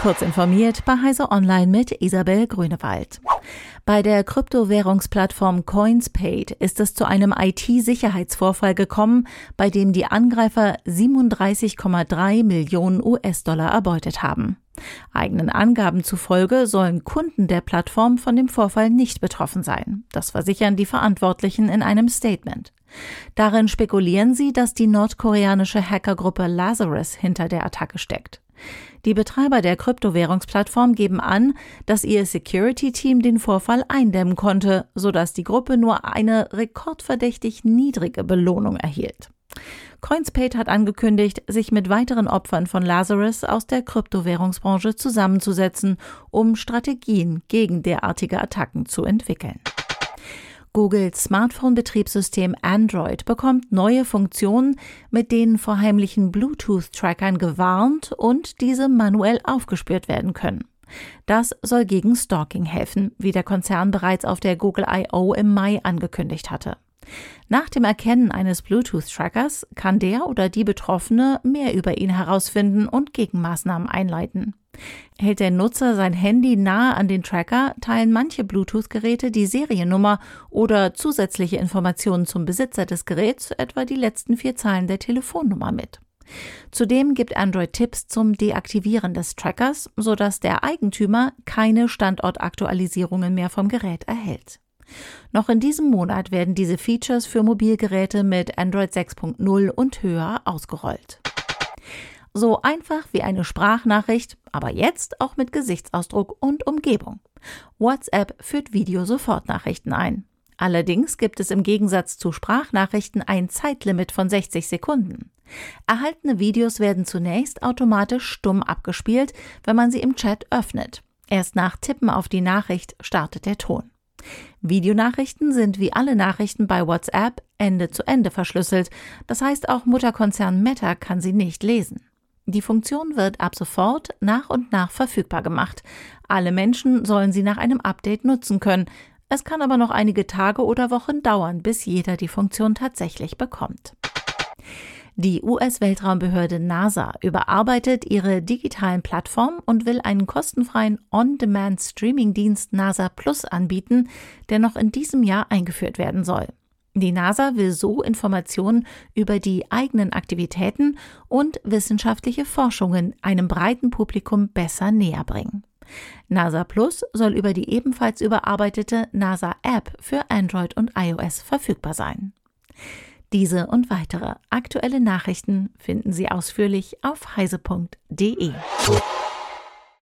Kurz informiert bei Heise Online mit Isabel Grünewald. Bei der Kryptowährungsplattform CoinsPaid ist es zu einem IT-Sicherheitsvorfall gekommen, bei dem die Angreifer 37,3 Millionen US-Dollar erbeutet haben. Eigenen Angaben zufolge sollen Kunden der Plattform von dem Vorfall nicht betroffen sein. Das versichern die Verantwortlichen in einem Statement. Darin spekulieren sie, dass die nordkoreanische Hackergruppe Lazarus hinter der Attacke steckt. Die Betreiber der Kryptowährungsplattform geben an, dass ihr Security-Team den Vorfall eindämmen konnte, sodass die Gruppe nur eine rekordverdächtig niedrige Belohnung erhielt. Coinspate hat angekündigt, sich mit weiteren Opfern von Lazarus aus der Kryptowährungsbranche zusammenzusetzen, um Strategien gegen derartige Attacken zu entwickeln. Googles Smartphone-Betriebssystem Android bekommt neue Funktionen, mit denen vor heimlichen Bluetooth-Trackern gewarnt und diese manuell aufgespürt werden können. Das soll gegen Stalking helfen, wie der Konzern bereits auf der Google I.O. im Mai angekündigt hatte. Nach dem Erkennen eines Bluetooth-Trackers kann der oder die Betroffene mehr über ihn herausfinden und Gegenmaßnahmen einleiten. Hält der Nutzer sein Handy nahe an den Tracker, teilen manche Bluetooth-Geräte die Seriennummer oder zusätzliche Informationen zum Besitzer des Geräts, etwa die letzten vier Zahlen der Telefonnummer mit. Zudem gibt Android Tipps zum Deaktivieren des Trackers, sodass der Eigentümer keine Standortaktualisierungen mehr vom Gerät erhält. Noch in diesem Monat werden diese Features für Mobilgeräte mit Android 6.0 und höher ausgerollt. So einfach wie eine Sprachnachricht, aber jetzt auch mit Gesichtsausdruck und Umgebung. WhatsApp führt Video-Sofortnachrichten ein. Allerdings gibt es im Gegensatz zu Sprachnachrichten ein Zeitlimit von 60 Sekunden. Erhaltene Videos werden zunächst automatisch stumm abgespielt, wenn man sie im Chat öffnet. Erst nach Tippen auf die Nachricht startet der Ton. Videonachrichten sind wie alle Nachrichten bei WhatsApp Ende zu Ende verschlüsselt, das heißt auch Mutterkonzern Meta kann sie nicht lesen. Die Funktion wird ab sofort nach und nach verfügbar gemacht. Alle Menschen sollen sie nach einem Update nutzen können. Es kann aber noch einige Tage oder Wochen dauern, bis jeder die Funktion tatsächlich bekommt. Die US-Weltraumbehörde NASA überarbeitet ihre digitalen Plattformen und will einen kostenfreien On-Demand-Streaming-Dienst NASA Plus anbieten, der noch in diesem Jahr eingeführt werden soll. Die NASA will so Informationen über die eigenen Aktivitäten und wissenschaftliche Forschungen einem breiten Publikum besser näher bringen. NASA Plus soll über die ebenfalls überarbeitete NASA App für Android und iOS verfügbar sein. Diese und weitere aktuelle Nachrichten finden Sie ausführlich auf heise.de.